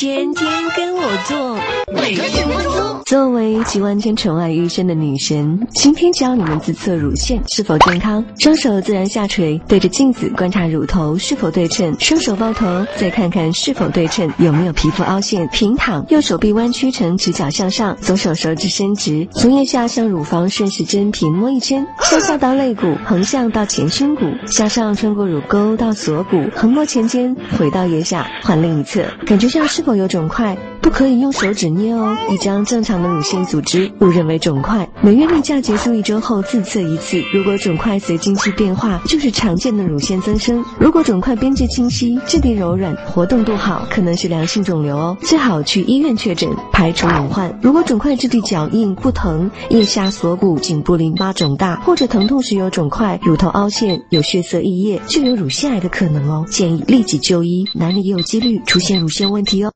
天天跟我做，每个集万千宠爱于一身的女神，今天教你们自测乳腺是否健康。双手自然下垂，对着镜子观察乳头是否对称，双手抱头，再看看是否对称，有没有皮肤凹陷。平躺，右手臂弯曲成直角向上，左手手指伸直，从腋下向乳房顺时针平摸一圈，向下到肋骨，横向到前胸骨，向上穿过乳沟到锁骨，横摸前肩，回到腋下，换另一侧，感觉上是否有肿块？不可以用手指捏哦，已将正常的乳腺组织误认为肿块。每月例假结束一周后自测一次，如果肿块随经期变化，就是常见的乳腺增生；如果肿块边界清晰、质地柔软、活动度好，可能是良性肿瘤哦，最好去医院确诊，排除隐患。如果肿块质地较硬、不疼，腋下锁骨、颈部淋巴肿大，或者疼痛时有肿块、乳头凹陷、有血色溢液，就有乳腺癌的可能哦，建议立即就医，男女也有几率出现乳腺问题哦。